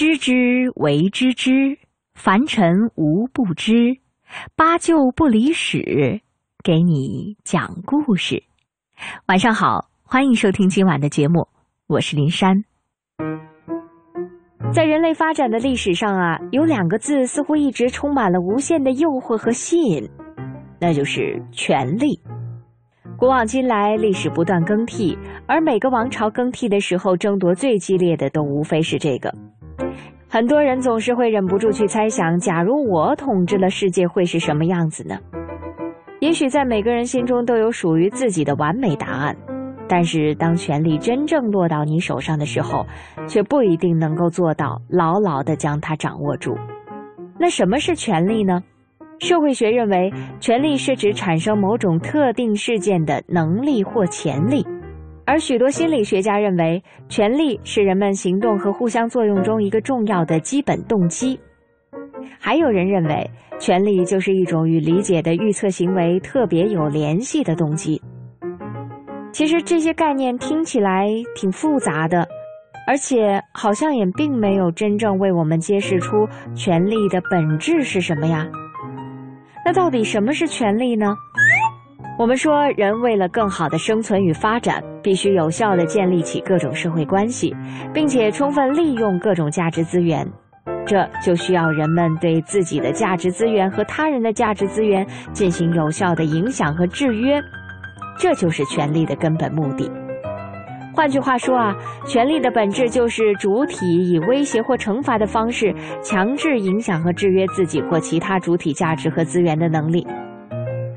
知之为知之，凡尘无不知。八九不离十，给你讲故事。晚上好，欢迎收听今晚的节目，我是林珊。在人类发展的历史上啊，有两个字似乎一直充满了无限的诱惑和吸引，那就是权力。古往今来，历史不断更替，而每个王朝更替的时候，争夺最激烈的都无非是这个。很多人总是会忍不住去猜想，假如我统治了世界，会是什么样子呢？也许在每个人心中都有属于自己的完美答案，但是当权力真正落到你手上的时候，却不一定能够做到牢牢地将它掌握住。那什么是权力呢？社会学认为，权力是指产生某种特定事件的能力或潜力。而许多心理学家认为，权力是人们行动和互相作用中一个重要的基本动机。还有人认为，权力就是一种与理解的预测行为特别有联系的动机。其实这些概念听起来挺复杂的，而且好像也并没有真正为我们揭示出权力的本质是什么呀？那到底什么是权力呢？我们说，人为了更好的生存与发展，必须有效地建立起各种社会关系，并且充分利用各种价值资源。这就需要人们对自己的价值资源和他人的价值资源进行有效的影响和制约。这就是权力的根本目的。换句话说啊，权力的本质就是主体以威胁或惩罚的方式强制影响和制约自己或其他主体价值和资源的能力。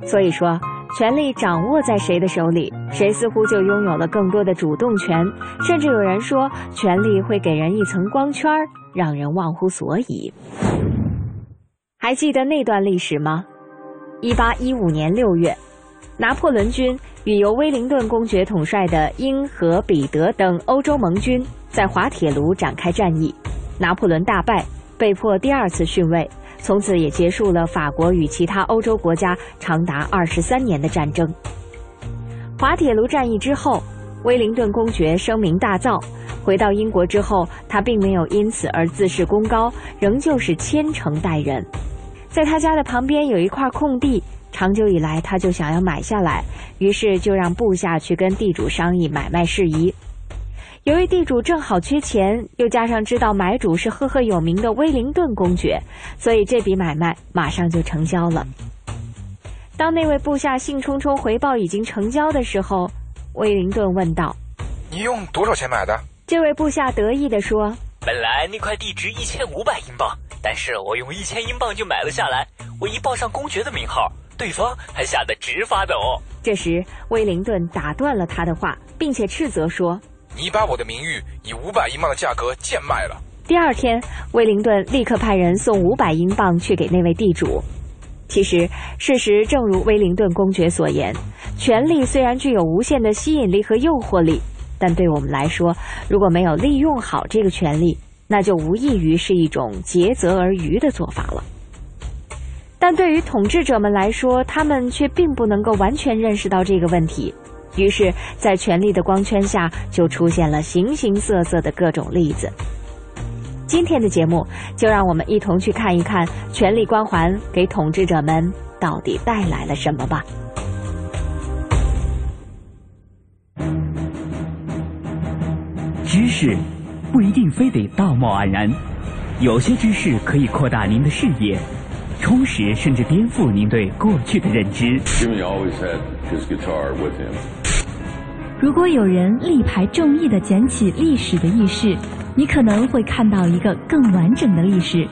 所以说。权力掌握在谁的手里，谁似乎就拥有了更多的主动权。甚至有人说，权力会给人一层光圈，让人忘乎所以。还记得那段历史吗？一八一五年六月，拿破仑军与由威灵顿公爵统帅的英、荷、彼得等欧洲盟军在滑铁卢展开战役，拿破仑大败，被迫第二次逊位。从此也结束了法国与其他欧洲国家长达二十三年的战争。滑铁卢战役之后，威灵顿公爵声名大噪。回到英国之后，他并没有因此而自视功高，仍旧是虔诚待人。在他家的旁边有一块空地，长久以来他就想要买下来，于是就让部下去跟地主商议买卖事宜。由于地主正好缺钱，又加上知道买主是赫赫有名的威灵顿公爵，所以这笔买卖马上就成交了。当那位部下兴冲冲回报已经成交的时候，威灵顿问道：“你用多少钱买的？”这位部下得意地说：“本来那块地值一千五百英镑，但是我用一千英镑就买了下来。我一报上公爵的名号，对方还吓得直发抖。”这时，威灵顿打断了他的话，并且斥责说。你把我的名誉以五百英镑的价格贱卖了。第二天，威灵顿立刻派人送五百英镑去给那位地主。其实，事实正如威灵顿公爵所言，权力虽然具有无限的吸引力和诱惑力，但对我们来说，如果没有利用好这个权力，那就无异于是一种竭泽而渔的做法了。但对于统治者们来说，他们却并不能够完全认识到这个问题。于是，在权力的光圈下，就出现了形形色色的各种例子。今天的节目，就让我们一同去看一看权力光环给统治者们到底带来了什么吧。知识不一定非得道貌岸然，有些知识可以扩大您的视野。充实甚至颠覆您对过去的认知。如果有人力排众议的捡起历史的轶事，你可能会看到一个更完整的历史。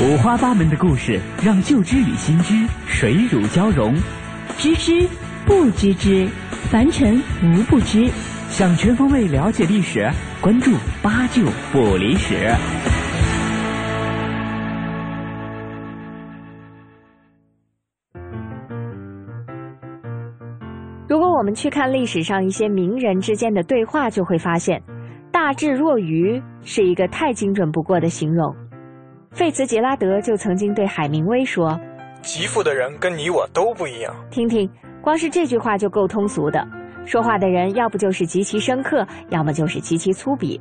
五花八门的故事，让旧知与新知水乳交融。知之不知之，凡尘无不知。想全方位了解历史，关注八九不离十。们去看历史上一些名人之间的对话，就会发现“大智若愚”是一个太精准不过的形容。费茨杰拉德就曾经对海明威说：“极富的人跟你我都不一样。”听听，光是这句话就够通俗的。说话的人要不就是极其深刻，要么就是极其粗鄙。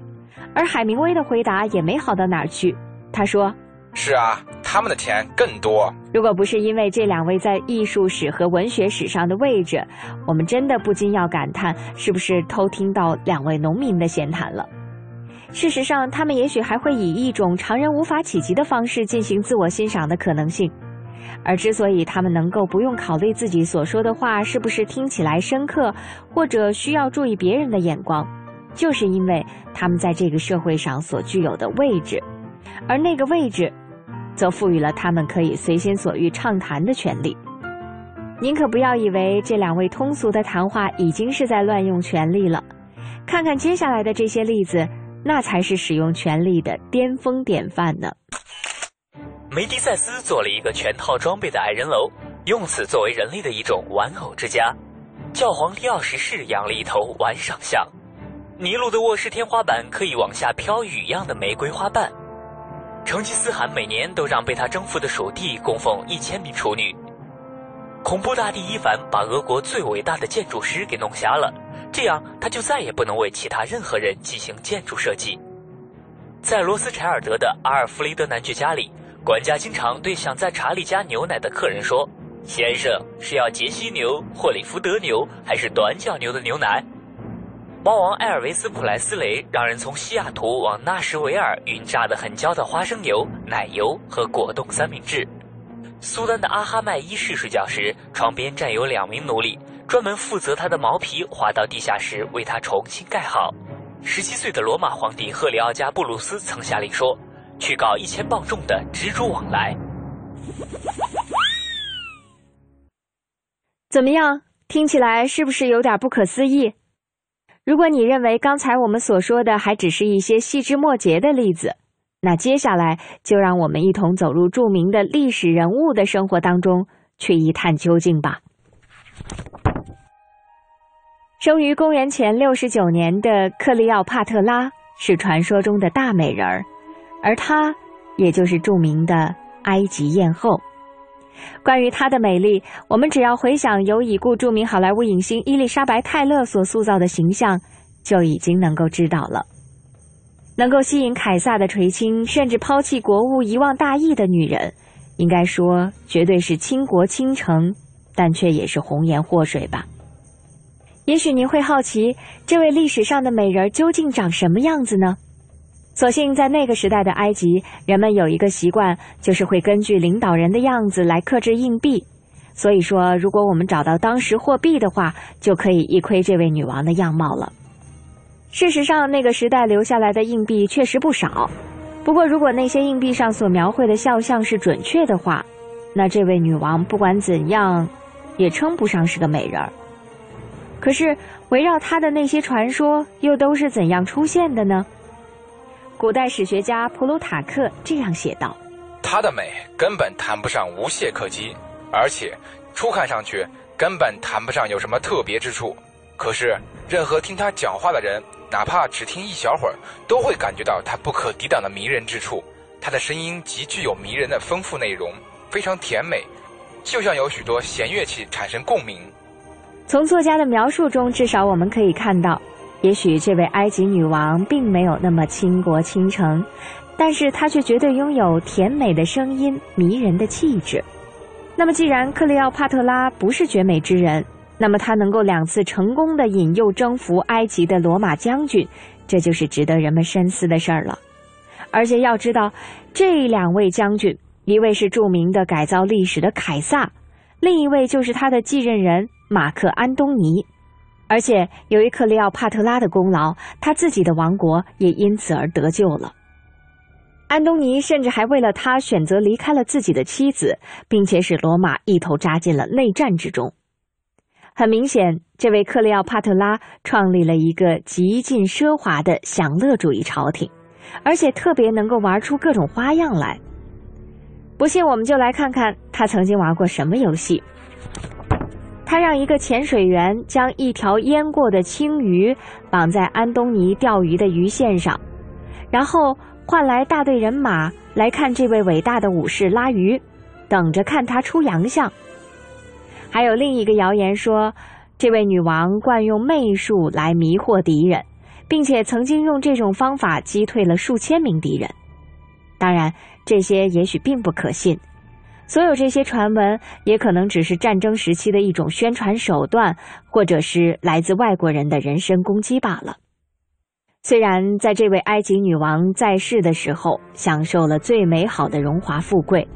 而海明威的回答也没好到哪儿去。他说：“是啊，他们的钱更多。如果不是因为这两位在艺术史和文学史上的位置，我们真的不禁要感叹，是不是偷听到两位农民的闲谈了？事实上，他们也许还会以一种常人无法企及的方式进行自我欣赏的可能性。而之所以他们能够不用考虑自己所说的话是不是听起来深刻，或者需要注意别人的眼光，就是因为他们在这个社会上所具有的位置。”而那个位置，则赋予了他们可以随心所欲畅谈的权利。您可不要以为这两位通俗的谈话已经是在乱用权力了，看看接下来的这些例子，那才是使用权力的巅峰典范呢。梅迪塞斯做了一个全套装备的矮人楼，用此作为人类的一种玩偶之家。教皇利奥十世养了一头玩赏象。尼禄的卧室天花板可以往下飘雨一样的玫瑰花瓣。成吉思汗每年都让被他征服的属地供奉一千名处女。恐怖大帝伊凡把俄国最伟大的建筑师给弄瞎了，这样他就再也不能为其他任何人进行建筑设计。在罗斯柴尔德的阿尔弗雷德男爵家里，管家经常对想在查理家牛奶的客人说：“先生是要杰西牛、霍里福德牛还是短角牛的牛奶？”猫王埃尔维斯·普莱斯雷让人从西雅图往纳什维尔运炸得很焦的花生油、奶油和果冻三明治。苏丹的阿哈迈一世睡觉时，床边站有两名奴隶，专门负责他的毛皮滑到地下时为他重新盖好。十七岁的罗马皇帝赫里奥加布鲁斯曾下令说：“去搞一千磅重的蜘蛛网来。”怎么样？听起来是不是有点不可思议？如果你认为刚才我们所说的还只是一些细枝末节的例子，那接下来就让我们一同走入著名的历史人物的生活当中去一探究竟吧。生于公元前六十九年的克利奥帕特拉是传说中的大美人儿，而她也就是著名的埃及艳后。关于她的美丽，我们只要回想由已故著名好莱坞影星伊丽莎白·泰勒所塑造的形象，就已经能够知道了。能够吸引凯撒的垂青，甚至抛弃国务、遗忘大义的女人，应该说绝对是倾国倾城，但却也是红颜祸水吧。也许您会好奇，这位历史上的美人究竟长什么样子呢？所幸在那个时代的埃及，人们有一个习惯，就是会根据领导人的样子来刻制硬币。所以说，如果我们找到当时货币的话，就可以一窥这位女王的样貌了。事实上，那个时代留下来的硬币确实不少。不过，如果那些硬币上所描绘的肖像是准确的话，那这位女王不管怎样，也称不上是个美人儿。可是，围绕她的那些传说又都是怎样出现的呢？古代史学家普鲁塔克这样写道：“她的美根本谈不上无懈可击，而且初看上去根本谈不上有什么特别之处。可是，任何听她讲话的人，哪怕只听一小会儿，都会感觉到她不可抵挡的迷人之处。她的声音极具有迷人的丰富内容，非常甜美，就像有许多弦乐器产生共鸣。”从作家的描述中，至少我们可以看到。也许这位埃及女王并没有那么倾国倾城，但是她却绝对拥有甜美的声音、迷人的气质。那么，既然克利奥帕特拉不是绝美之人，那么她能够两次成功的引诱征服埃及的罗马将军，这就是值得人们深思的事儿了。而且要知道，这两位将军，一位是著名的改造历史的凯撒，另一位就是他的继任人马克安东尼。而且，由于克利奥帕特拉的功劳，他自己的王国也因此而得救了。安东尼甚至还为了他选择离开了自己的妻子，并且使罗马一头扎进了内战之中。很明显，这位克利奥帕特拉创立了一个极尽奢华的享乐主义朝廷，而且特别能够玩出各种花样来。不信，我们就来看看他曾经玩过什么游戏。他让一个潜水员将一条淹过的青鱼绑在安东尼钓鱼的鱼线上，然后换来大队人马来看这位伟大的武士拉鱼，等着看他出洋相。还有另一个谣言说，这位女王惯用媚术来迷惑敌人，并且曾经用这种方法击退了数千名敌人。当然，这些也许并不可信。所有这些传闻也可能只是战争时期的一种宣传手段，或者是来自外国人的人身攻击罢了。虽然在这位埃及女王在世的时候享受了最美好的荣华富贵，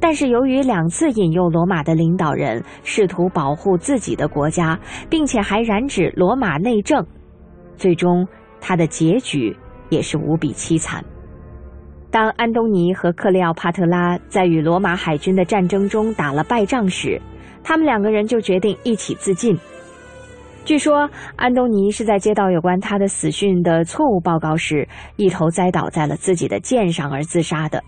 但是由于两次引诱罗马的领导人试图保护自己的国家，并且还染指罗马内政，最终她的结局也是无比凄惨。当安东尼和克利奥帕特拉在与罗马海军的战争中打了败仗时，他们两个人就决定一起自尽。据说，安东尼是在接到有关他的死讯的错误报告时，一头栽倒在了自己的剑上而自杀的。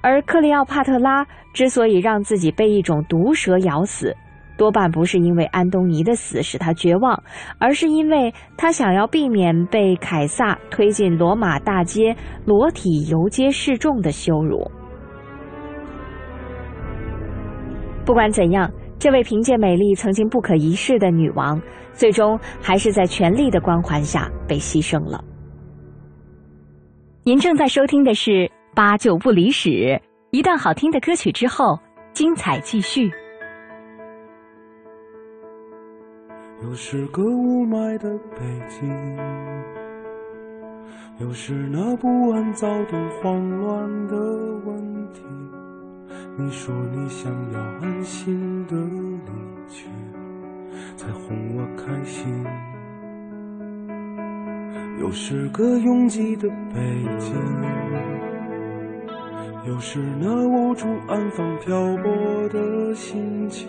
而克利奥帕特拉之所以让自己被一种毒蛇咬死，多半不是因为安东尼的死使他绝望，而是因为他想要避免被凯撒推进罗马大街裸体游街示众的羞辱。不管怎样，这位凭借美丽曾经不可一世的女王，最终还是在权力的光环下被牺牲了。您正在收听的是《八九不离十》，一段好听的歌曲之后，精彩继续。又是个雾霾的北京，又是那不安、躁动、慌乱的问题。你说你想要安心的离去，才哄我开心。又是个拥挤的北京，又是那无处安放、漂泊的心情。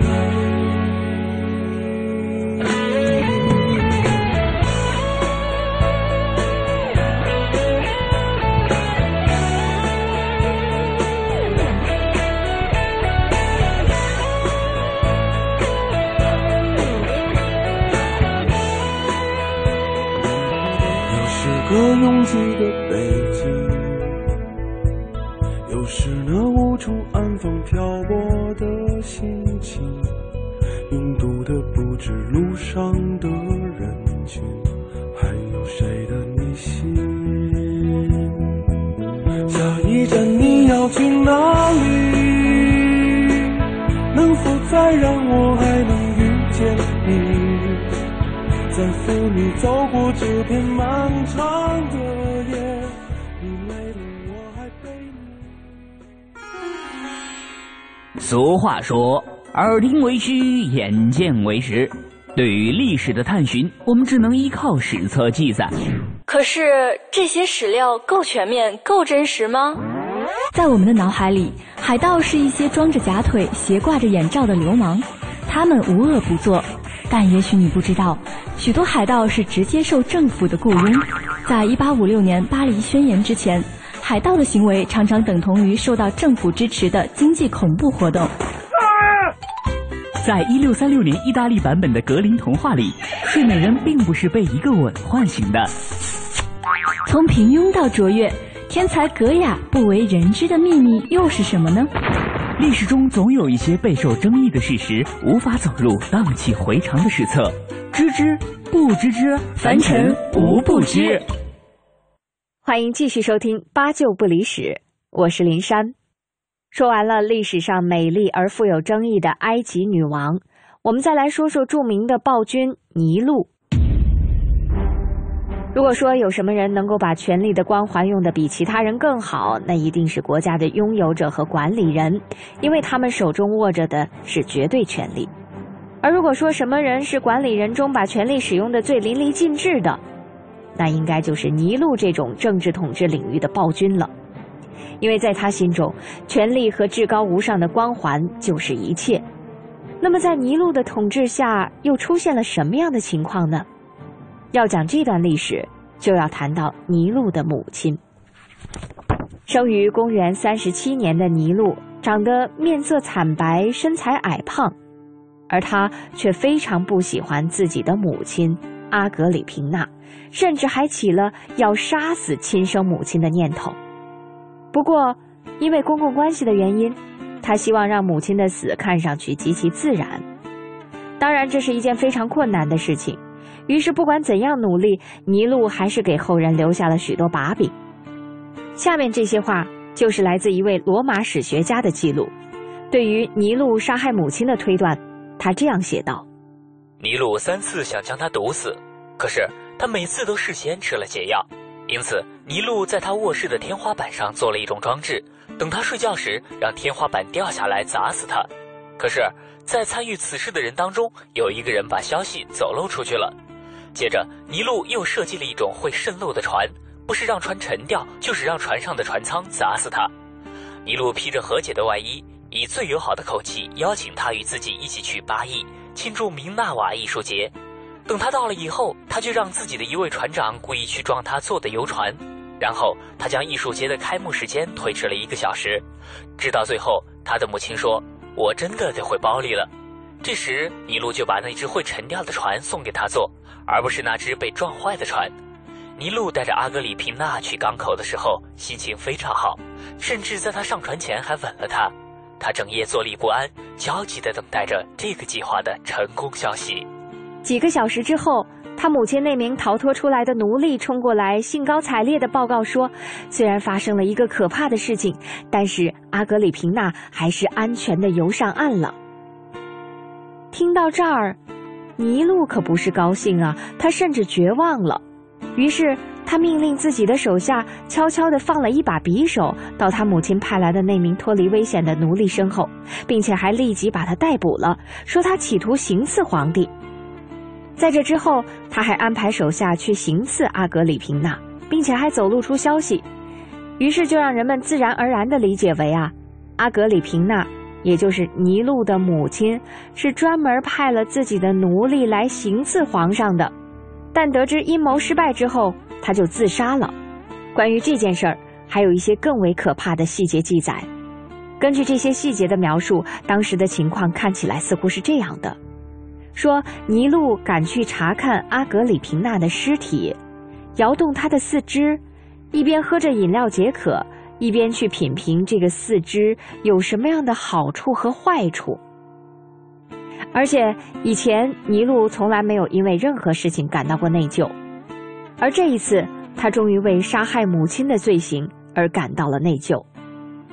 拥挤俗话说：“耳听为虚，眼见为实。”对于历史的探寻，我们只能依靠史册记载。可是这些史料够全面、够真实吗？在我们的脑海里，海盗是一些装着假腿、斜挂着眼罩的流氓，他们无恶不作。但也许你不知道，许多海盗是直接受政府的雇佣。在一八五六年巴黎宣言之前，海盗的行为常常等同于受到政府支持的经济恐怖活动。在一六三六年意大利版本的格林童话里，睡美人并不是被一个吻唤醒的。从平庸到卓越，天才格雅不为人知的秘密又是什么呢？历史中总有一些备受争议的事实，无法走入荡气回肠的史册。知之不知之，凡尘无不知。欢迎继续收听《八九不离史》，我是林珊。说完了历史上美丽而富有争议的埃及女王，我们再来说说著名的暴君尼禄。如果说有什么人能够把权力的光环用得比其他人更好，那一定是国家的拥有者和管理人，因为他们手中握着的是绝对权力。而如果说什么人是管理人中把权力使用的最淋漓尽致的，那应该就是尼禄这种政治统治领域的暴君了。因为在他心中，权力和至高无上的光环就是一切。那么，在尼禄的统治下，又出现了什么样的情况呢？要讲这段历史，就要谈到尼禄的母亲。生于公元三十七年的尼禄，长得面色惨白，身材矮胖，而他却非常不喜欢自己的母亲阿格里平娜，甚至还起了要杀死亲生母亲的念头。不过，因为公共关系的原因，他希望让母亲的死看上去极其自然。当然，这是一件非常困难的事情。于是，不管怎样努力，尼禄还是给后人留下了许多把柄。下面这些话就是来自一位罗马史学家的记录。对于尼禄杀害母亲的推断，他这样写道：“尼禄三次想将他毒死，可是他每次都事先吃了解药。因此，尼禄在他卧室的天花板上做了一种装置，等他睡觉时，让天花板掉下来砸死他。可是，在参与此事的人当中，有一个人把消息走漏出去了。接着，尼禄又设计了一种会渗漏的船。”不是让船沉掉，就是让船上的船舱砸死他。尼禄披着和解的外衣，以最友好的口气邀请他与自己一起去巴邑庆祝明纳瓦艺术节。等他到了以后，他就让自己的一位船长故意去撞他坐的游船，然后他将艺术节的开幕时间推迟了一个小时，直到最后，他的母亲说：“我真的得回包里了。”这时，尼禄就把那只会沉掉的船送给他坐，而不是那只被撞坏的船。尼禄带着阿格里皮娜去港口的时候，心情非常好，甚至在他上船前还吻了她。他整夜坐立不安，焦急地等待着这个计划的成功消息。几个小时之后，他母亲那名逃脱出来的奴隶冲过来，兴高采烈地报告说：“虽然发生了一个可怕的事情，但是阿格里平娜还是安全地游上岸了。”听到这儿，尼禄可不是高兴啊，他甚至绝望了。于是，他命令自己的手下悄悄地放了一把匕首到他母亲派来的那名脱离危险的奴隶身后，并且还立即把他逮捕了，说他企图行刺皇帝。在这之后，他还安排手下去行刺阿格里平娜，并且还走露出消息，于是就让人们自然而然地理解为啊，阿格里平娜，也就是尼禄的母亲，是专门派了自己的奴隶来行刺皇上的。但得知阴谋失败之后，他就自杀了。关于这件事儿，还有一些更为可怕的细节记载。根据这些细节的描述，当时的情况看起来似乎是这样的：说尼禄赶去查看阿格里平娜的尸体，摇动她的四肢，一边喝着饮料解渴，一边去品评这个四肢有什么样的好处和坏处。而且以前尼禄从来没有因为任何事情感到过内疚，而这一次他终于为杀害母亲的罪行而感到了内疚。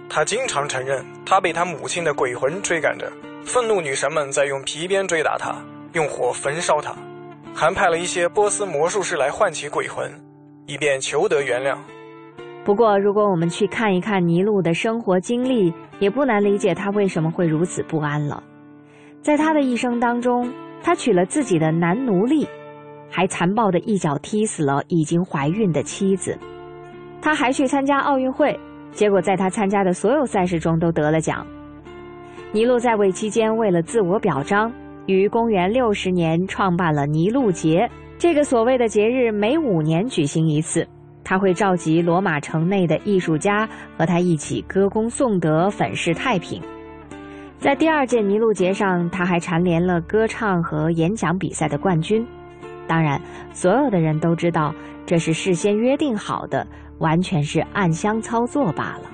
他经常承认，他被他母亲的鬼魂追赶着，愤怒女神们在用皮鞭追打他，用火焚烧他，还派了一些波斯魔术师来唤起鬼魂，以便求得原谅。不过，如果我们去看一看尼禄的生活经历，也不难理解他为什么会如此不安了。在他的一生当中，他娶了自己的男奴隶，还残暴的一脚踢死了已经怀孕的妻子。他还去参加奥运会，结果在他参加的所有赛事中都得了奖。尼禄在位期间，为了自我表彰，于公元六十年创办了尼禄节。这个所谓的节日每五年举行一次，他会召集罗马城内的艺术家和他一起歌功颂德、粉饰太平。在第二届尼禄节上，他还蝉联了歌唱和演讲比赛的冠军。当然，所有的人都知道这是事先约定好的，完全是暗箱操作罢了。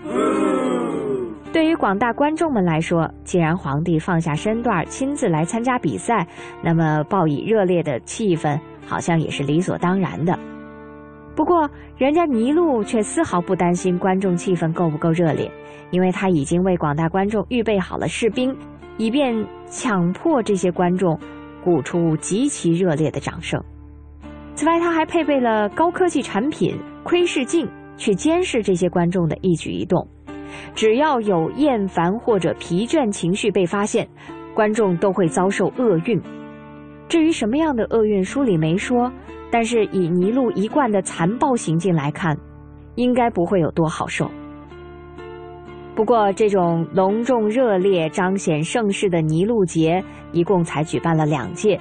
对于广大观众们来说，既然皇帝放下身段亲自来参加比赛，那么报以热烈的气氛，好像也是理所当然的。不过，人家尼禄却丝毫不担心观众气氛够不够热烈。因为他已经为广大观众预备好了士兵，以便强迫这些观众鼓出极其热烈的掌声。此外，他还配备了高科技产品窥视镜，去监视这些观众的一举一动。只要有厌烦或者疲倦情绪被发现，观众都会遭受厄运。至于什么样的厄运，书里没说，但是以尼禄一贯的残暴行径来看，应该不会有多好受。不过，这种隆重热烈、彰显盛世的尼禄节，一共才举办了两届，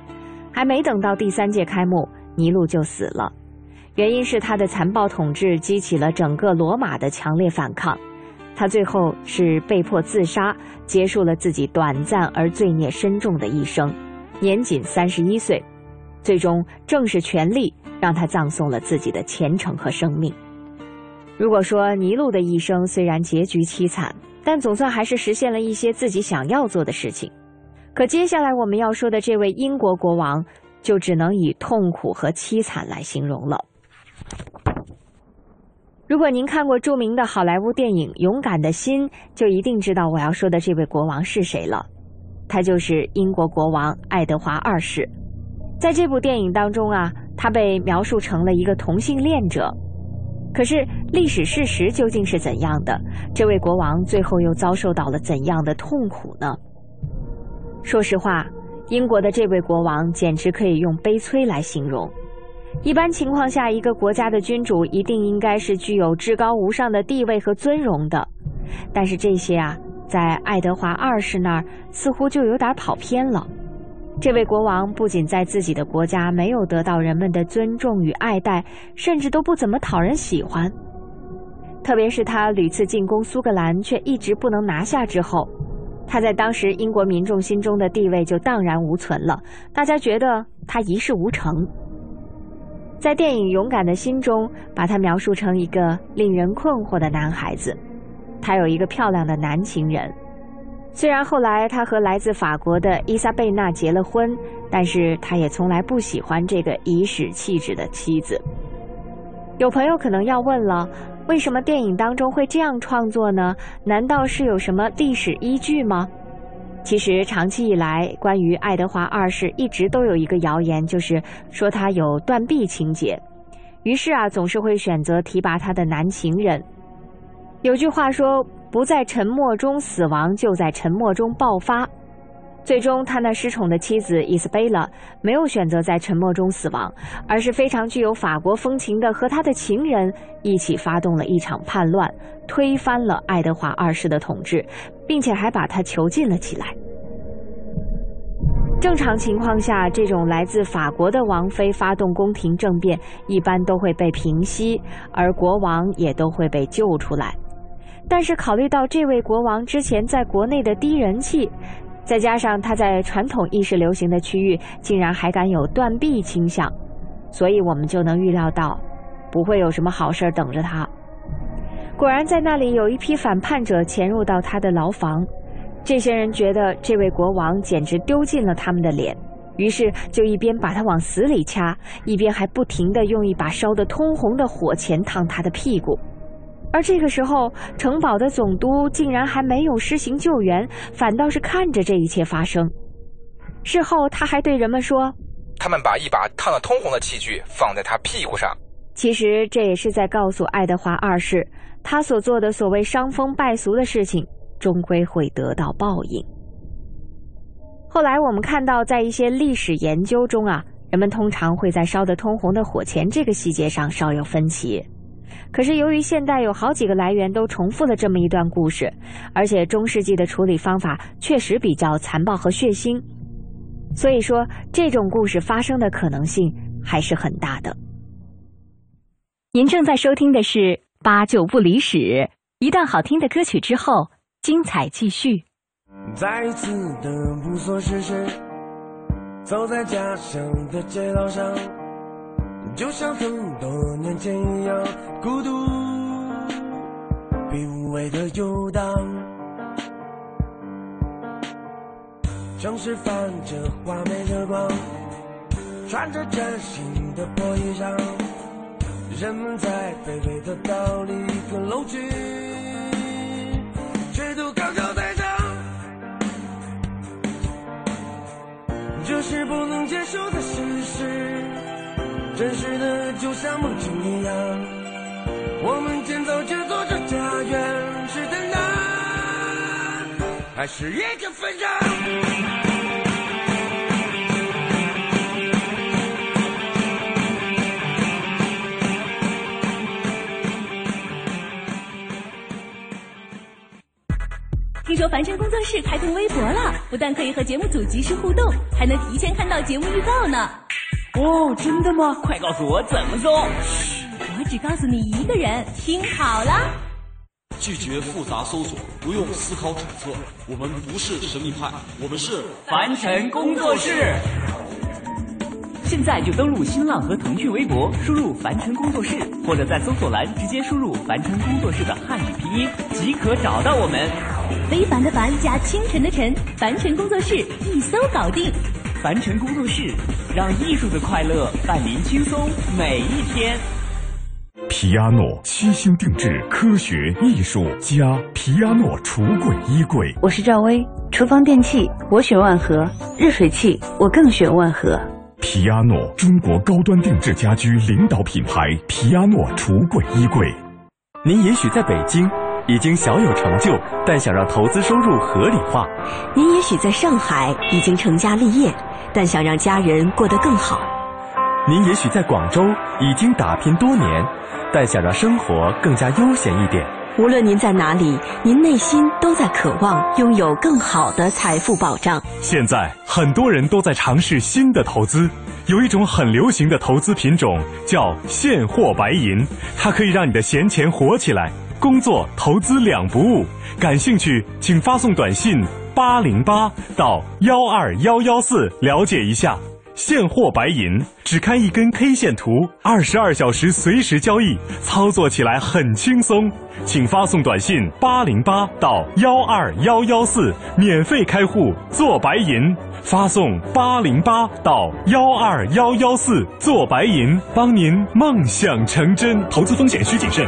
还没等到第三届开幕，尼禄就死了。原因是他的残暴统治激起了整个罗马的强烈反抗，他最后是被迫自杀，结束了自己短暂而罪孽深重的一生，年仅三十一岁。最终，正是权力让他葬送了自己的前程和生命。如果说尼禄的一生虽然结局凄惨，但总算还是实现了一些自己想要做的事情。可接下来我们要说的这位英国国王，就只能以痛苦和凄惨来形容了。如果您看过著名的好莱坞电影《勇敢的心》，就一定知道我要说的这位国王是谁了。他就是英国国王爱德华二世。在这部电影当中啊，他被描述成了一个同性恋者。可是历史事实究竟是怎样的？这位国王最后又遭受到了怎样的痛苦呢？说实话，英国的这位国王简直可以用悲催来形容。一般情况下，一个国家的君主一定应该是具有至高无上的地位和尊荣的，但是这些啊，在爱德华二世那儿似乎就有点跑偏了。这位国王不仅在自己的国家没有得到人们的尊重与爱戴，甚至都不怎么讨人喜欢。特别是他屡次进攻苏格兰却一直不能拿下之后，他在当时英国民众心中的地位就荡然无存了。大家觉得他一事无成。在电影《勇敢的心》中，把他描述成一个令人困惑的男孩子，他有一个漂亮的男情人。虽然后来他和来自法国的伊莎贝娜结了婚，但是他也从来不喜欢这个颐使气质的妻子。有朋友可能要问了，为什么电影当中会这样创作呢？难道是有什么历史依据吗？其实长期以来，关于爱德华二世一直都有一个谣言，就是说他有断臂情节，于是啊，总是会选择提拔他的男情人。有句话说。不在沉默中死亡，就在沉默中爆发。最终，他那失宠的妻子伊斯贝拉没有选择在沉默中死亡，而是非常具有法国风情的和他的情人一起发动了一场叛乱，推翻了爱德华二世的统治，并且还把他囚禁了起来。正常情况下，这种来自法国的王妃发动宫廷政变，一般都会被平息，而国王也都会被救出来。但是考虑到这位国王之前在国内的低人气，再加上他在传统意识流行的区域竟然还敢有断臂倾向，所以我们就能预料到，不会有什么好事等着他。果然，在那里有一批反叛者潜入到他的牢房，这些人觉得这位国王简直丢尽了他们的脸，于是就一边把他往死里掐，一边还不停地用一把烧得通红的火钳烫他的屁股。而这个时候，城堡的总督竟然还没有施行救援，反倒是看着这一切发生。事后，他还对人们说：“他们把一把烫得通红的器具放在他屁股上。”其实这也是在告诉爱德华二世，他所做的所谓伤风败俗的事情，终归会得到报应。后来我们看到，在一些历史研究中啊，人们通常会在烧得通红的火钳这个细节上稍有分歧。可是，由于现代有好几个来源都重复了这么一段故事，而且中世纪的处理方法确实比较残暴和血腥，所以说这种故事发生的可能性还是很大的。您正在收听的是《八九不离十》，一段好听的歌曲之后，精彩继续。再次的无所事事，走在家乡的街道上。就像很多年前一样，孤独并无谓的游荡。城市泛着华美的光，穿着崭新的破衣裳，人们在卑微的道理跟楼区，却都高高在上。这是不能接受的事实。真实的就像梦境一样我们建造这座这家园是担当还是一个分账听说樊城工作室开通微博了不但可以和节目组及时互动还能提前看到节目预告呢。哦，真的吗？快告诉我怎么搜。我只告诉你一个人，听好了。拒绝复杂搜索，不用思考揣测。我们不是神秘派，我们是凡尘工作室。现在就登录新浪和腾讯微博，输入“凡尘工作室”，或者在搜索栏直接输入“凡尘工作室”的汉语拼音，即可找到我们。非凡的凡加清晨的晨，凡尘工作室一搜搞定。凡尘工作室，让艺术的快乐伴您轻松每一天。皮阿诺七星定制，科学艺术家皮阿诺橱柜衣柜。我是赵薇，厨房电器我选万和，热水器我更选万和。皮阿诺，中国高端定制家居领导品牌。皮阿诺橱柜衣柜。您也许在北京已经小有成就，但想让投资收入合理化；您也许在上海已经成家立业，但想让家人过得更好；您也许在广州已经打拼多年，但想让生活更加悠闲一点。无论您在哪里，您内心都在渴望拥有更好的财富保障。现在很多人都在尝试新的投资，有一种很流行的投资品种叫现货白银，它可以让你的闲钱活起来，工作投资两不误。感兴趣，请发送短信八零八到幺二幺幺四了解一下。现货白银只看一根 K 线图，二十二小时随时交易，操作起来很轻松。请发送短信八零八到幺二幺幺四，免费开户做白银。发送八零八到幺二幺幺四做白银，帮您梦想成真。投资风险需谨慎。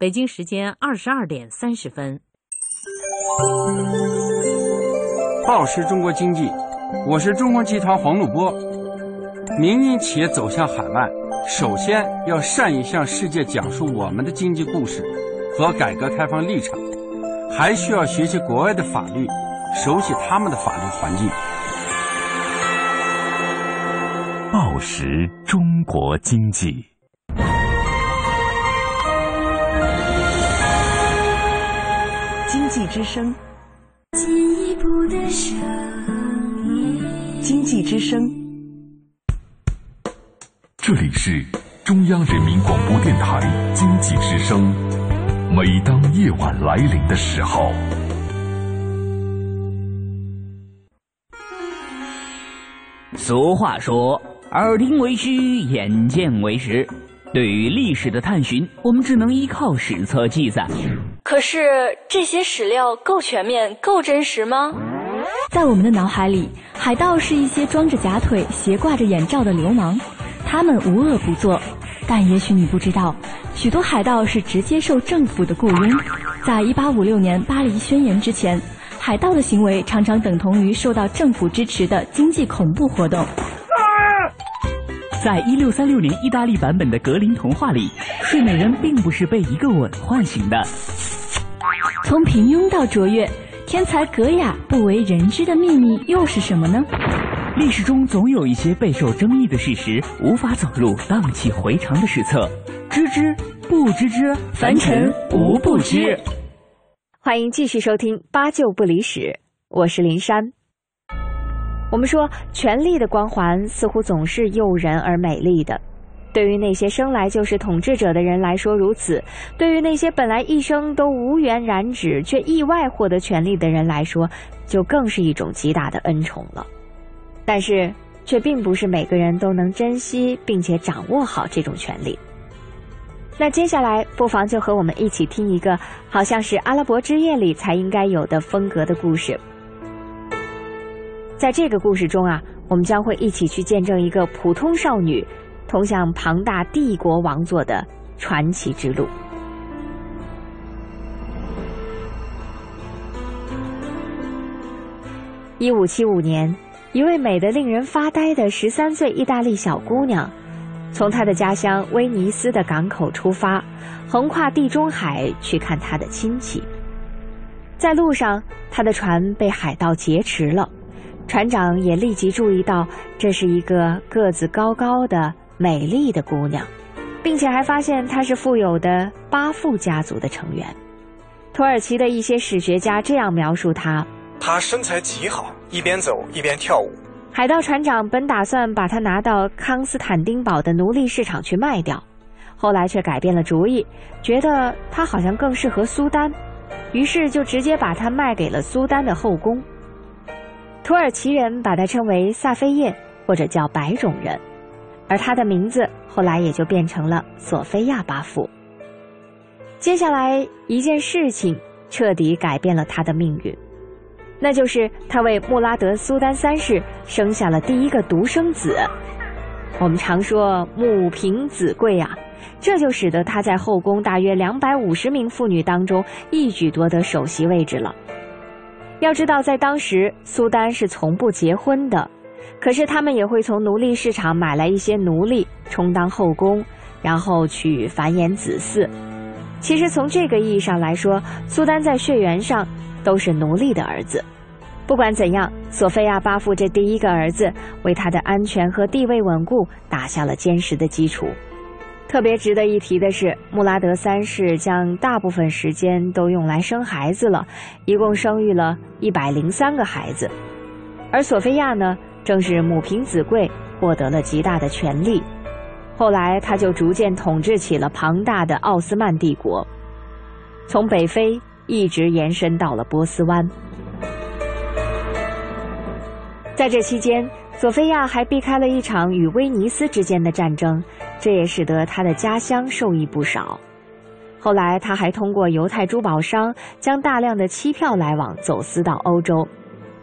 北京时间二十二点三十分。报时中国经济，我是中国集团黄鲁波。民营企业走向海外，首先要善于向世界讲述我们的经济故事和改革开放立场，还需要学习国外的法律，熟悉他们的法律环境。报时中国经济。济之声，进一步的声音。经济之声，这里是中央人民广播电台经济之声。每当夜晚来临的时候，俗话说：“耳听为虚，眼见为实。”对于历史的探寻，我们只能依靠史册记载。可是这些史料够全面、够真实吗？在我们的脑海里，海盗是一些装着假腿、斜挂着眼罩的流氓，他们无恶不作。但也许你不知道，许多海盗是直接受政府的雇佣。在一八五六年巴黎宣言之前，海盗的行为常常等同于受到政府支持的经济恐怖活动。在一六三六年意大利版本的格林童话里，睡美人并不是被一个吻唤醒的。从平庸到卓越，天才格雅不为人知的秘密又是什么呢？历史中总有一些备受争议的事实，无法走入荡气回肠的史册。知之不知之，凡尘无不知。欢迎继续收听《八九不离十》，我是林珊。我们说，权力的光环似乎总是诱人而美丽的。对于那些生来就是统治者的人来说如此，对于那些本来一生都无缘染指却意外获得权力的人来说，就更是一种极大的恩宠了。但是，却并不是每个人都能珍惜并且掌握好这种权利。那接下来，不妨就和我们一起听一个好像是《阿拉伯之夜》里才应该有的风格的故事。在这个故事中啊，我们将会一起去见证一个普通少女通向庞大帝国王座的传奇之路。一五七五年，一位美得令人发呆的十三岁意大利小姑娘。从她的家乡威尼斯的港口出发，横跨地中海去看她的亲戚。在路上，他的船被海盗劫持了，船长也立即注意到这是一个个子高高的、美丽的姑娘，并且还发现她是富有的巴富家族的成员。土耳其的一些史学家这样描述她：她身材极好，一边走一边跳舞。海盗船长本打算把她拿到康斯坦丁堡的奴隶市场去卖掉，后来却改变了主意，觉得她好像更适合苏丹，于是就直接把她卖给了苏丹的后宫。土耳其人把她称为萨菲叶，或者叫白种人，而他的名字后来也就变成了索菲亚巴夫。接下来一件事情彻底改变了他的命运。那就是他为穆拉德苏丹三世生下了第一个独生子。我们常说母凭子贵啊，这就使得他在后宫大约两百五十名妇女当中一举夺得首席位置了。要知道，在当时苏丹是从不结婚的，可是他们也会从奴隶市场买来一些奴隶充当后宫，然后去繁衍子嗣。其实从这个意义上来说，苏丹在血缘上。都是奴隶的儿子。不管怎样，索菲亚巴夫这第一个儿子为他的安全和地位稳固打下了坚实的基础。特别值得一提的是，穆拉德三世将大部分时间都用来生孩子了，一共生育了一百零三个孩子。而索菲亚呢，正是母凭子贵，获得了极大的权力。后来，他就逐渐统治起了庞大的奥斯曼帝国，从北非。一直延伸到了波斯湾。在这期间，索菲亚还避开了一场与威尼斯之间的战争，这也使得他的家乡受益不少。后来，他还通过犹太珠宝商将大量的期票来往走私到欧洲。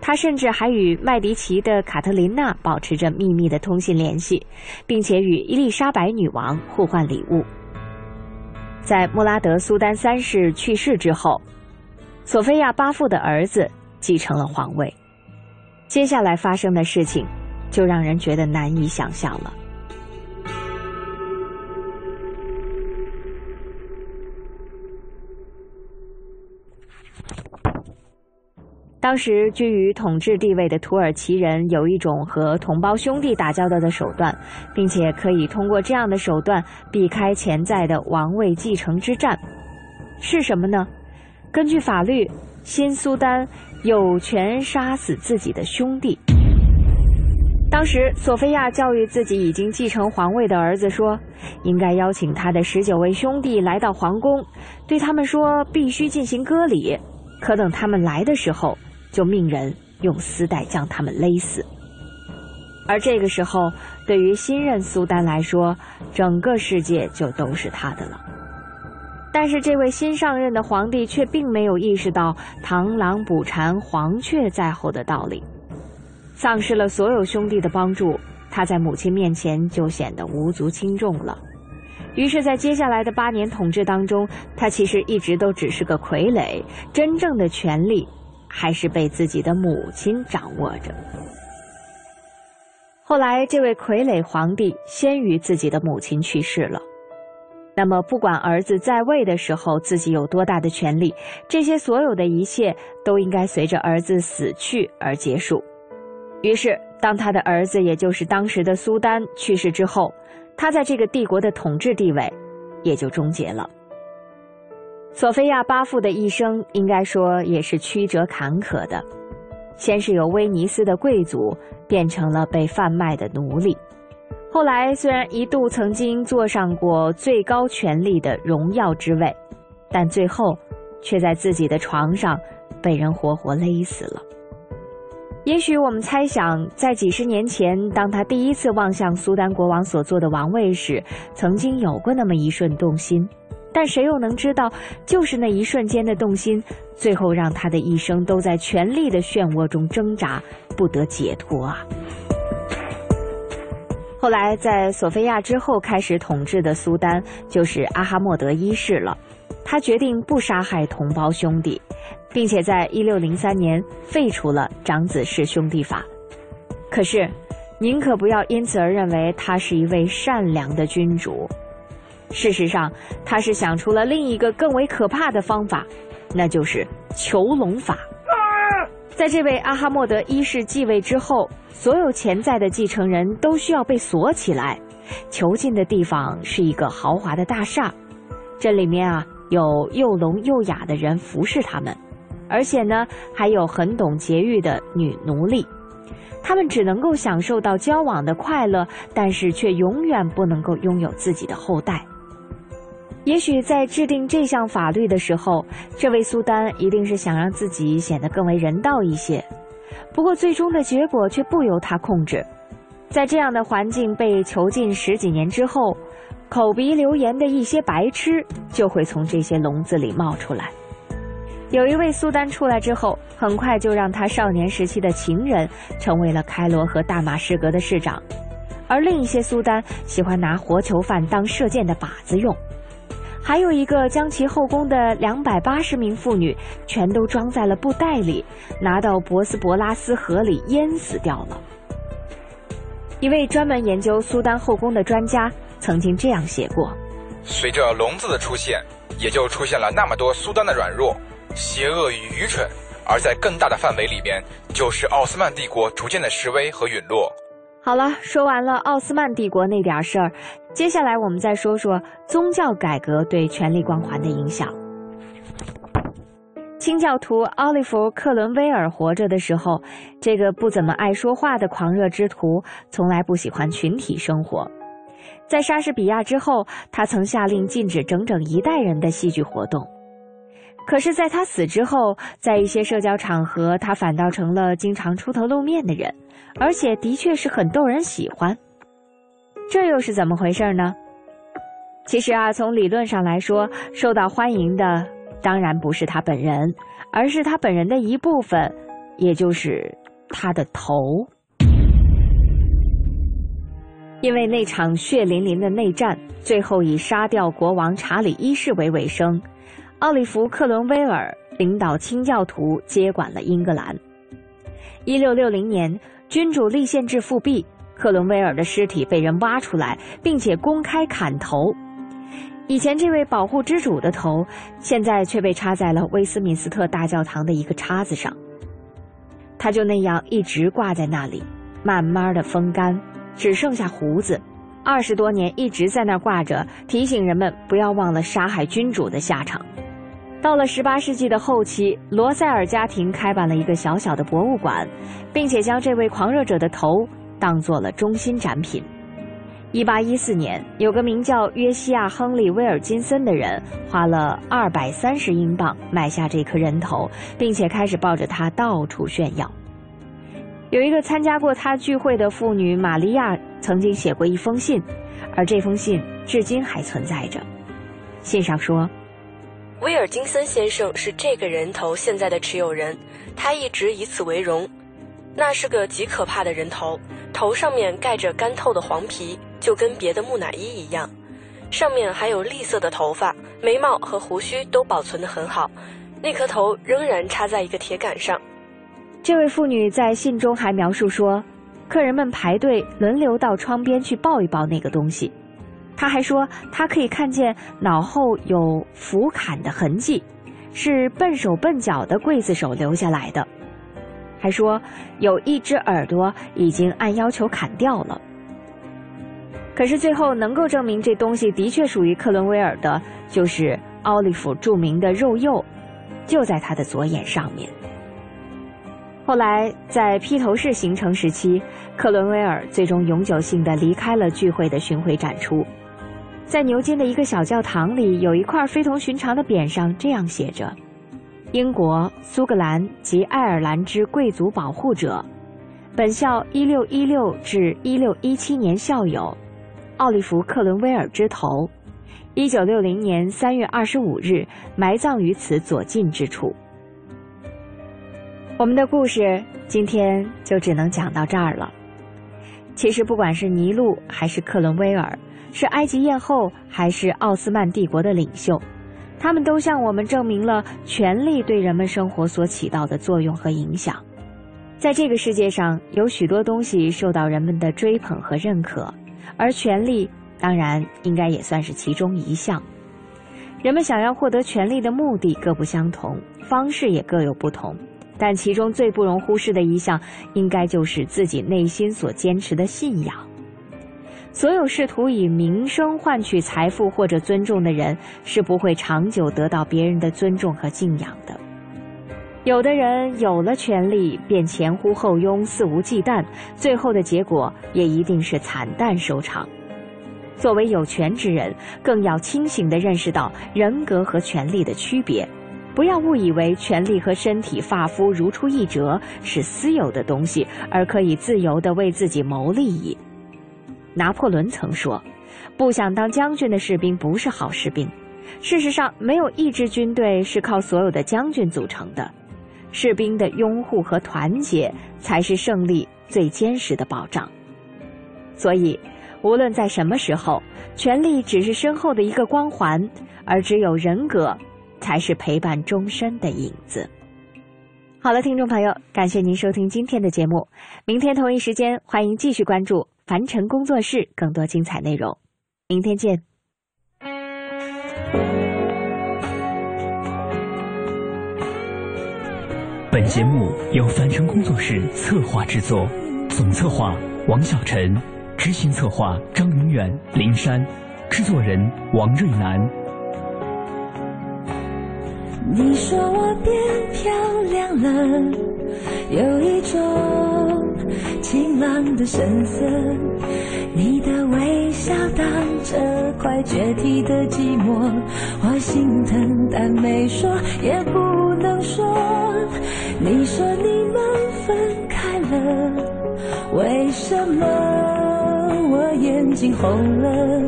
他甚至还与麦迪奇的卡特琳娜保持着秘密的通信联系，并且与伊丽莎白女王互换礼物。在穆拉德苏丹三世去世之后。索菲亚巴富的儿子继承了皇位，接下来发生的事情就让人觉得难以想象了。当时居于统治地位的土耳其人有一种和同胞兄弟打交道的手段，并且可以通过这样的手段避开潜在的王位继承之战，是什么呢？根据法律，新苏丹有权杀死自己的兄弟。当时，索菲亚教育自己已经继承皇位的儿子说：“应该邀请他的十九位兄弟来到皇宫，对他们说必须进行割礼。可等他们来的时候，就命人用丝带将他们勒死。”而这个时候，对于新任苏丹来说，整个世界就都是他的了。但是这位新上任的皇帝却并没有意识到螳螂捕蝉，黄雀在后的道理，丧失了所有兄弟的帮助，他在母亲面前就显得无足轻重了。于是，在接下来的八年统治当中，他其实一直都只是个傀儡，真正的权力还是被自己的母亲掌握着。后来，这位傀儡皇帝先于自己的母亲去世了。那么，不管儿子在位的时候自己有多大的权利，这些所有的一切都应该随着儿子死去而结束。于是，当他的儿子，也就是当时的苏丹去世之后，他在这个帝国的统治地位也就终结了。索菲亚巴富的一生应该说也是曲折坎坷的，先是由威尼斯的贵族变成了被贩卖的奴隶。后来虽然一度曾经坐上过最高权力的荣耀之位，但最后却在自己的床上被人活活勒死了。也许我们猜想，在几十年前，当他第一次望向苏丹国王所坐的王位时，曾经有过那么一瞬动心。但谁又能知道，就是那一瞬间的动心，最后让他的一生都在权力的漩涡中挣扎，不得解脱啊！后来，在索菲亚之后开始统治的苏丹就是阿哈莫德一世了。他决定不杀害同胞兄弟，并且在一六零三年废除了长子氏兄弟法。可是，您可不要因此而认为他是一位善良的君主。事实上，他是想出了另一个更为可怕的方法，那就是囚笼法。在这位阿哈莫德一世继位之后，所有潜在的继承人都需要被锁起来，囚禁的地方是一个豪华的大厦，这里面啊有又聋又哑的人服侍他们，而且呢还有很懂节育的女奴隶，他们只能够享受到交往的快乐，但是却永远不能够拥有自己的后代。也许在制定这项法律的时候，这位苏丹一定是想让自己显得更为人道一些。不过，最终的结果却不由他控制。在这样的环境被囚禁十几年之后，口鼻流言的一些白痴就会从这些笼子里冒出来。有一位苏丹出来之后，很快就让他少年时期的情人成为了开罗和大马士革的市长，而另一些苏丹喜欢拿活囚犯当射箭的靶子用。还有一个将其后宫的两百八十名妇女全都装在了布袋里，拿到博斯博拉斯河里淹死掉了。一位专门研究苏丹后宫的专家曾经这样写过：随着笼子的出现，也就出现了那么多苏丹的软弱、邪恶与愚蠢；而在更大的范围里边，就是奥斯曼帝国逐渐的式微和陨落。好了，说完了奥斯曼帝国那点事儿，接下来我们再说说宗教改革对权力光环的影响。清教徒奥利弗·克伦威尔活着的时候，这个不怎么爱说话的狂热之徒，从来不喜欢群体生活。在莎士比亚之后，他曾下令禁止整整一代人的戏剧活动。可是，在他死之后，在一些社交场合，他反倒成了经常出头露面的人，而且的确是很逗人喜欢。这又是怎么回事呢？其实啊，从理论上来说，受到欢迎的当然不是他本人，而是他本人的一部分，也就是他的头。因为那场血淋淋的内战，最后以杀掉国王查理一世为尾声。奥利弗·克伦威尔领导清教徒接管了英格兰。一六六零年，君主立宪制复辟，克伦威尔的尸体被人挖出来，并且公开砍头。以前这位保护之主的头，现在却被插在了威斯敏斯特大教堂的一个叉子上。他就那样一直挂在那里，慢慢的风干，只剩下胡子。二十多年一直在那挂着，提醒人们不要忘了杀害君主的下场。到了十八世纪的后期，罗塞尔家庭开办了一个小小的博物馆，并且将这位狂热者的头当做了中心展品。一八一四年，有个名叫约西亚·亨利·威尔金森的人，花了二百三十英镑买下这颗人头，并且开始抱着它到处炫耀。有一个参加过他聚会的妇女玛利亚曾经写过一封信，而这封信至今还存在着。信上说。威尔金森先生是这个人头现在的持有人，他一直以此为荣。那是个极可怕的人头，头上面盖着干透的黄皮，就跟别的木乃伊一样。上面还有栗色的头发，眉毛和胡须都保存得很好。那颗头仍然插在一个铁杆上。这位妇女在信中还描述说，客人们排队轮流到窗边去抱一抱那个东西。他还说，他可以看见脑后有斧砍的痕迹，是笨手笨脚的刽子手留下来的。还说有一只耳朵已经按要求砍掉了。可是最后能够证明这东西的确属于克伦威尔的，就是奥利弗著名的肉釉，就在他的左眼上面。后来在披头士形成时期，克伦威尔最终永久性的离开了聚会的巡回展出。在牛津的一个小教堂里，有一块非同寻常的匾，上这样写着：“英国、苏格兰及爱尔兰之贵族保护者本校一六一六至一六一七年校友奥利弗·克伦威尔之头，一九六零年三月二十五日埋葬于此左近之处。我们的故事今天就只能讲到这儿了。其实，不管是尼禄还是克伦威尔，是埃及艳后还是奥斯曼帝国的领袖，他们都向我们证明了权力对人们生活所起到的作用和影响。在这个世界上，有许多东西受到人们的追捧和认可，而权力当然应该也算是其中一项。人们想要获得权力的目的各不相同，方式也各有不同，但其中最不容忽视的一项，应该就是自己内心所坚持的信仰。所有试图以名声换取财富或者尊重的人，是不会长久得到别人的尊重和敬仰的。有的人有了权力便前呼后拥、肆无忌惮，最后的结果也一定是惨淡收场。作为有权之人，更要清醒地认识到人格和权力的区别，不要误以为权力和身体、发肤如出一辙是私有的东西，而可以自由地为自己谋利益。拿破仑曾说：“不想当将军的士兵不是好士兵。”事实上，没有一支军队是靠所有的将军组成的。士兵的拥护和团结才是胜利最坚实的保障。所以，无论在什么时候，权力只是身后的一个光环，而只有人格才是陪伴终身的影子。好了，听众朋友，感谢您收听今天的节目。明天同一时间，欢迎继续关注凡尘工作室更多精彩内容。明天见。本节目由凡尘工作室策划制作，总策划王小晨，执行策划张永远、林珊，制作人王瑞南。你说我变漂亮了，有一种晴朗的神色。你的微笑挡着快决堤的寂寞，我心疼，但没说，也不能说。你说你们分开了，为什么我眼睛红了？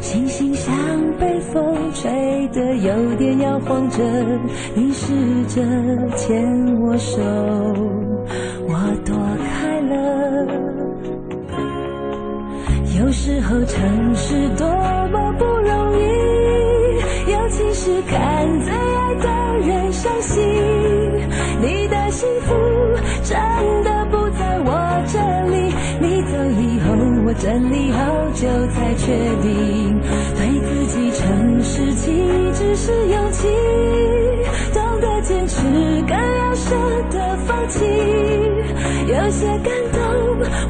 星星像被风吹得有点摇晃着，你试着牵我手，我躲开了。有时候诚实多么不容易，尤其是看最爱的人伤心。你的幸福真的不在我这里，你走以后我整理好久才确定，是勇气，懂得坚持更要舍得放弃，有些感动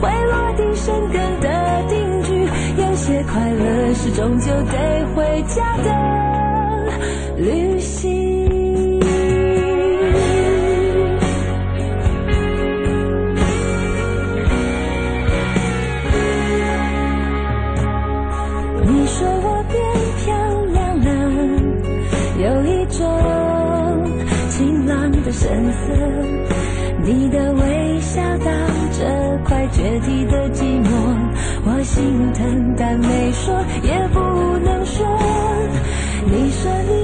会落地生根的定居，有些快乐是终究得回家的旅行。色。你的微笑挡着快决堤的寂寞，我心疼，但没说，也不能说。你说你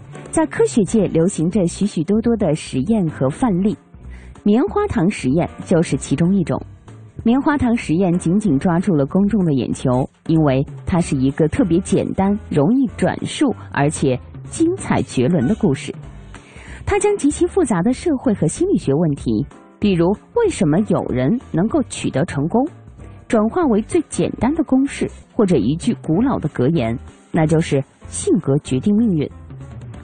在科学界流行着许许多多的实验和范例，棉花糖实验就是其中一种。棉花糖实验紧紧抓住了公众的眼球，因为它是一个特别简单、容易转述，而且精彩绝伦的故事。它将极其复杂的社会和心理学问题，比如为什么有人能够取得成功，转化为最简单的公式，或者一句古老的格言，那就是性格决定命运。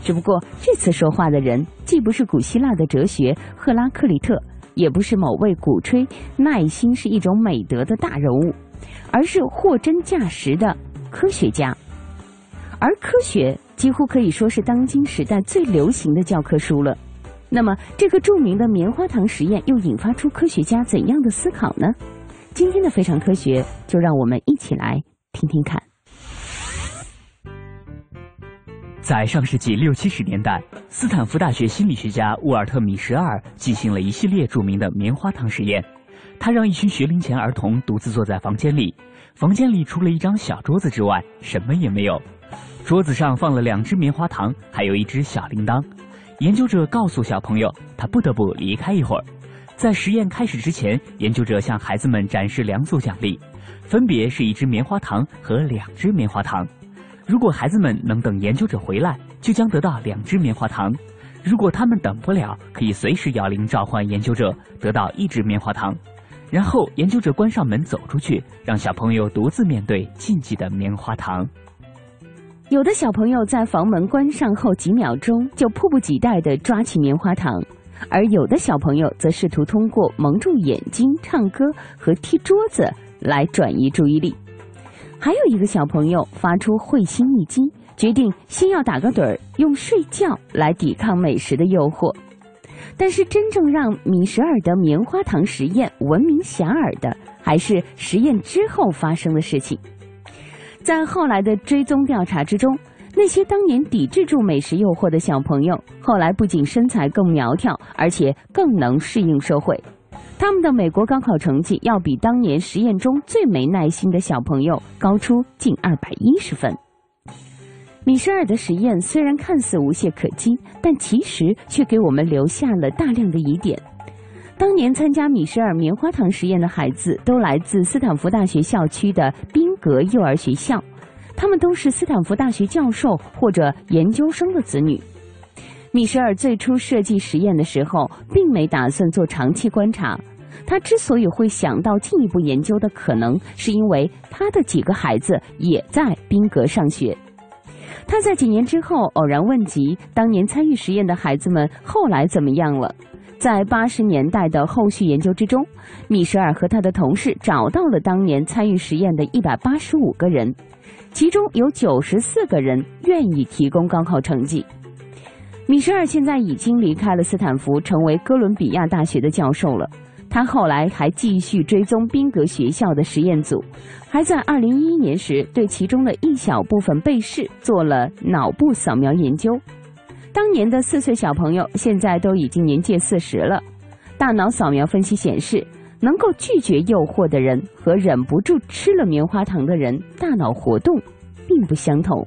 只不过这次说话的人，既不是古希腊的哲学赫拉克利特。也不是某位鼓吹耐心是一种美德的大人物，而是货真价实的科学家。而科学几乎可以说是当今时代最流行的教科书了。那么，这个著名的棉花糖实验又引发出科学家怎样的思考呢？今天的非常科学，就让我们一起来听听看。在上世纪六七十年代，斯坦福大学心理学家沃尔特·米什尔进行了一系列著名的棉花糖实验。他让一群学龄前儿童独自坐在房间里，房间里除了一张小桌子之外，什么也没有。桌子上放了两只棉花糖，还有一只小铃铛。研究者告诉小朋友，他不得不离开一会儿。在实验开始之前，研究者向孩子们展示两组奖励，分别是一只棉花糖和两只棉花糖。如果孩子们能等研究者回来，就将得到两只棉花糖；如果他们等不了，可以随时摇铃召唤研究者，得到一只棉花糖。然后研究者关上门走出去，让小朋友独自面对禁忌的棉花糖。有的小朋友在房门关上后几秒钟就迫不及待地抓起棉花糖，而有的小朋友则试图通过蒙住眼睛、唱歌和踢桌子来转移注意力。还有一个小朋友发出会心一击，决定先要打个盹儿，用睡觉来抵抗美食的诱惑。但是，真正让米什尔的棉花糖实验闻名遐迩的，还是实验之后发生的事情。在后来的追踪调查之中，那些当年抵制住美食诱惑的小朋友，后来不仅身材更苗条，而且更能适应社会。他们的美国高考成绩要比当年实验中最没耐心的小朋友高出近二百一十分。米舍尔的实验虽然看似无懈可击，但其实却给我们留下了大量的疑点。当年参加米舍尔棉花糖实验的孩子都来自斯坦福大学校区的宾格幼儿学校，他们都是斯坦福大学教授或者研究生的子女。米舍尔最初设计实验的时候，并没打算做长期观察。他之所以会想到进一步研究的可能，是因为他的几个孩子也在宾格上学。他在几年之后偶然问及当年参与实验的孩子们后来怎么样了。在八十年代的后续研究之中，米舍尔和他的同事找到了当年参与实验的一百八十五个人，其中有九十四个人愿意提供高考成绩。米舍尔现在已经离开了斯坦福，成为哥伦比亚大学的教授了。他后来还继续追踪宾格学校的实验组，还在二零一一年时对其中的一小部分被试做了脑部扫描研究。当年的四岁小朋友现在都已经年届四十了。大脑扫描分析显示，能够拒绝诱惑的人和忍不住吃了棉花糖的人，大脑活动并不相同。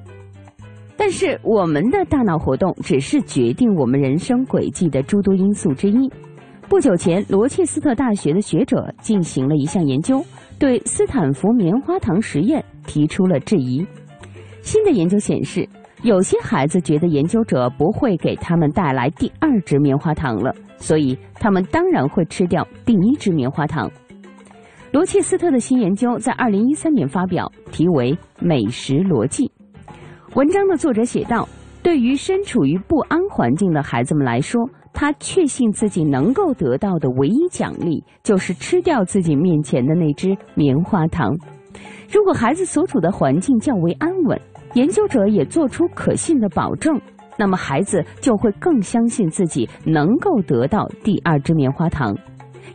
但是，我们的大脑活动只是决定我们人生轨迹的诸多因素之一。不久前，罗切斯特大学的学者进行了一项研究，对斯坦福棉花糖实验提出了质疑。新的研究显示，有些孩子觉得研究者不会给他们带来第二支棉花糖了，所以他们当然会吃掉第一支棉花糖。罗切斯特的新研究在二零一三年发表，题为《美食逻辑》。文章的作者写道：“对于身处于不安环境的孩子们来说，他确信自己能够得到的唯一奖励就是吃掉自己面前的那只棉花糖。如果孩子所处的环境较为安稳，研究者也做出可信的保证，那么孩子就会更相信自己能够得到第二只棉花糖，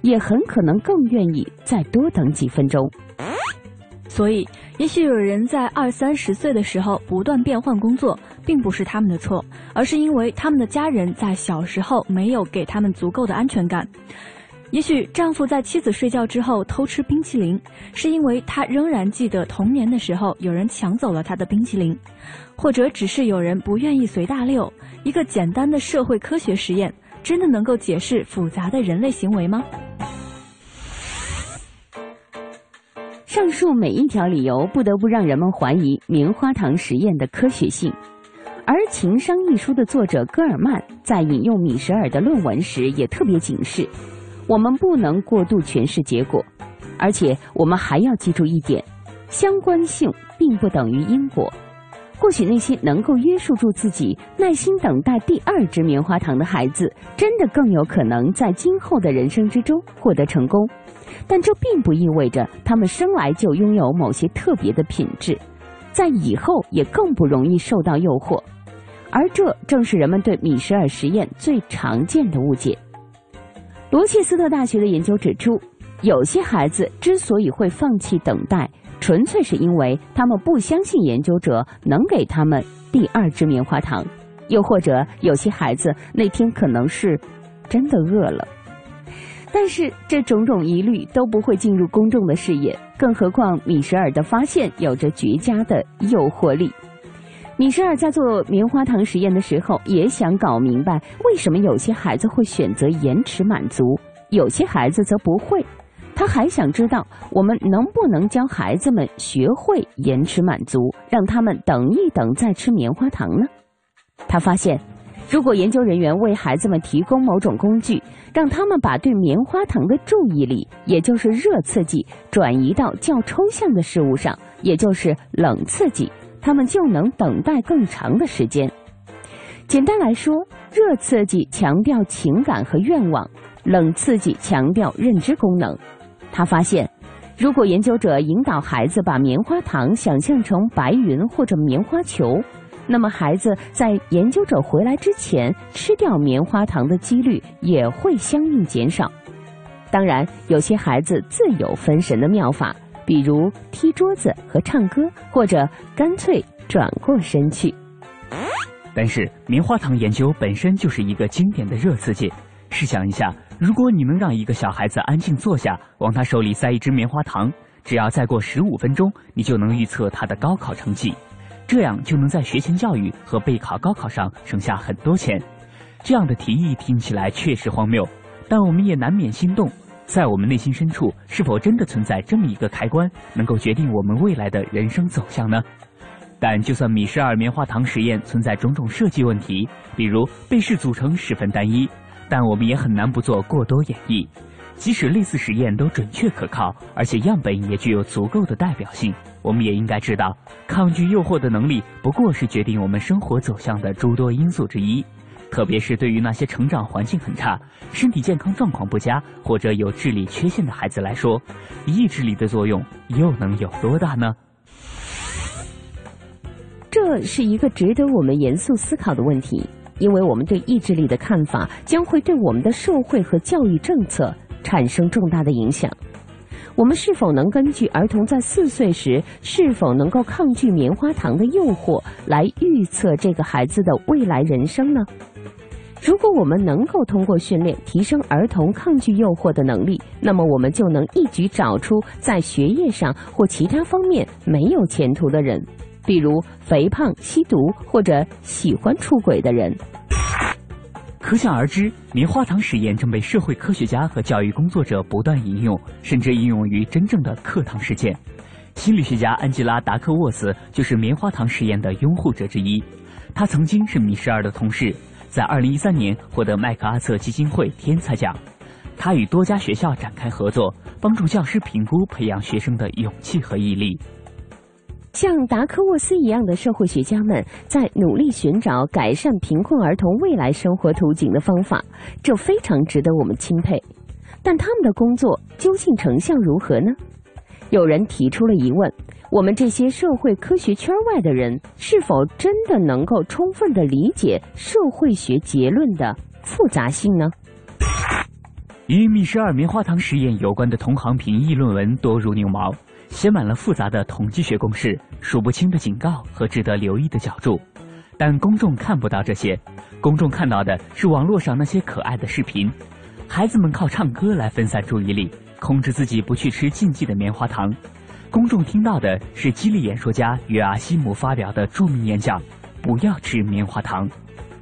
也很可能更愿意再多等几分钟。”所以，也许有人在二三十岁的时候不断变换工作，并不是他们的错，而是因为他们的家人在小时候没有给他们足够的安全感。也许丈夫在妻子睡觉之后偷吃冰淇淋，是因为他仍然记得童年的时候有人抢走了他的冰淇淋，或者只是有人不愿意随大溜。一个简单的社会科学实验，真的能够解释复杂的人类行为吗？上述每一条理由不得不让人们怀疑棉花糖实验的科学性，而《情商》一书的作者戈尔曼在引用米舍尔的论文时也特别警示：我们不能过度诠释结果，而且我们还要记住一点，相关性并不等于因果。或许那些能够约束住自己、耐心等待第二只棉花糖的孩子，真的更有可能在今后的人生之中获得成功。但这并不意味着他们生来就拥有某些特别的品质，在以后也更不容易受到诱惑。而这正是人们对米舍尔实验最常见的误解。罗切斯特大学的研究指出，有些孩子之所以会放弃等待。纯粹是因为他们不相信研究者能给他们第二支棉花糖，又或者有些孩子那天可能是真的饿了。但是这种种疑虑都不会进入公众的视野，更何况米舍尔的发现有着绝佳的诱惑力。米舍尔在做棉花糖实验的时候，也想搞明白为什么有些孩子会选择延迟满足，有些孩子则不会。他还想知道，我们能不能教孩子们学会延迟满足，让他们等一等再吃棉花糖呢？他发现，如果研究人员为孩子们提供某种工具，让他们把对棉花糖的注意力，也就是热刺激，转移到较抽象的事物上，也就是冷刺激，他们就能等待更长的时间。简单来说，热刺激强调情感和愿望，冷刺激强调认知功能。他发现，如果研究者引导孩子把棉花糖想象成白云或者棉花球，那么孩子在研究者回来之前吃掉棉花糖的几率也会相应减少。当然，有些孩子自有分神的妙法，比如踢桌子和唱歌，或者干脆转过身去。但是，棉花糖研究本身就是一个经典的热刺激。试想一下。如果你能让一个小孩子安静坐下，往他手里塞一支棉花糖，只要再过十五分钟，你就能预测他的高考成绩，这样就能在学前教育和备考高考上省下很多钱。这样的提议听起来确实荒谬，但我们也难免心动。在我们内心深处，是否真的存在这么一个开关，能够决定我们未来的人生走向呢？但就算米舍尔棉花糖实验存在种种设计问题，比如被试组成十分单一。但我们也很难不做过多演绎，即使类似实验都准确可靠，而且样本也具有足够的代表性，我们也应该知道，抗拒诱惑的能力不过是决定我们生活走向的诸多因素之一。特别是对于那些成长环境很差、身体健康状况不佳或者有智力缺陷的孩子来说，意志力的作用又能有多大呢？这是一个值得我们严肃思考的问题。因为我们对意志力的看法将会对我们的社会和教育政策产生重大的影响。我们是否能根据儿童在四岁时是否能够抗拒棉花糖的诱惑来预测这个孩子的未来人生呢？如果我们能够通过训练提升儿童抗拒诱惑的能力，那么我们就能一举找出在学业上或其他方面没有前途的人。比如肥胖、吸毒或者喜欢出轨的人。可想而知，棉花糖实验正被社会科学家和教育工作者不断引用，甚至应用于真正的课堂实践。心理学家安吉拉·达克沃斯就是棉花糖实验的拥护者之一。他曾经是米舍尔的同事，在2013年获得麦克阿瑟基金会天才奖。他与多家学校展开合作，帮助教师评估培养学生的勇气和毅力。像达科沃斯一样的社会学家们在努力寻找改善贫困儿童未来生活图景的方法，这非常值得我们钦佩。但他们的工作究竟成效如何呢？有人提出了疑问：我们这些社会科学圈外的人，是否真的能够充分的理解社会学结论的复杂性呢？与米舍尔棉花糖实验有关的同行评议论文多如牛毛。写满了复杂的统计学公式、数不清的警告和值得留意的角注。但公众看不到这些，公众看到的是网络上那些可爱的视频。孩子们靠唱歌来分散注意力，控制自己不去吃禁忌的棉花糖。公众听到的是激励演说家约阿希姆发表的著名演讲：“不要吃棉花糖。”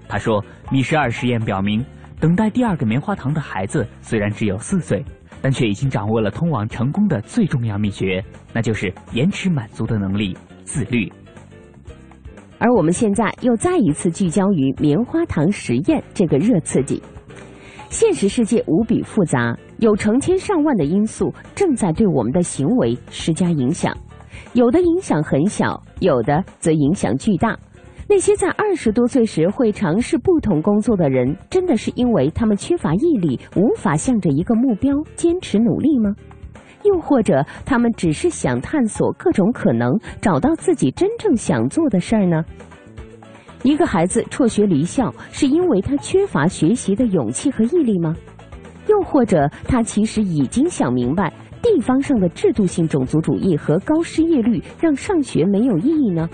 他说：“米十二实验表明，等待第二个棉花糖的孩子虽然只有四岁，但却已经掌握了通往成功的最重要秘诀，那就是延迟满足的能力——自律。”而我们现在又再一次聚焦于棉花糖实验这个热刺激。现实世界无比复杂，有成千上万的因素正在对我们的行为施加影响，有的影响很小，有的则影响巨大。那些在二十多岁时会尝试不同工作的人，真的是因为他们缺乏毅力，无法向着一个目标坚持努力吗？又或者他们只是想探索各种可能，找到自己真正想做的事儿呢？一个孩子辍学离校，是因为他缺乏学习的勇气和毅力吗？又或者他其实已经想明白，地方上的制度性种族主义和高失业率让上学没有意义呢？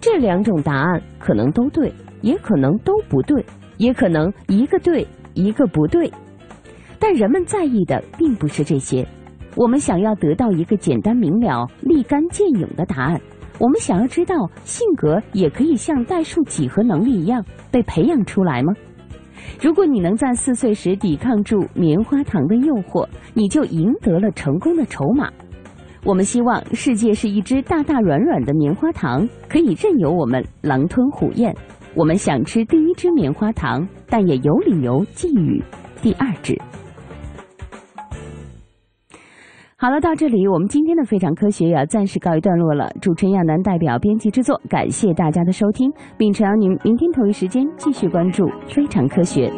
这两种答案可能都对，也可能都不对，也可能一个对，一个不对。但人们在意的并不是这些，我们想要得到一个简单明了、立竿见影的答案。我们想要知道，性格也可以像代数几何能力一样被培养出来吗？如果你能在四岁时抵抗住棉花糖的诱惑，你就赢得了成功的筹码。我们希望世界是一只大大软软的棉花糖，可以任由我们狼吞虎咽。我们想吃第一只棉花糖，但也有理由觊觎第二只。好了，到这里，我们今天的非常科学也要暂时告一段落了。主持人亚楠代表编辑制作，感谢大家的收听，并诚邀您明天同一时间继续关注非常科学。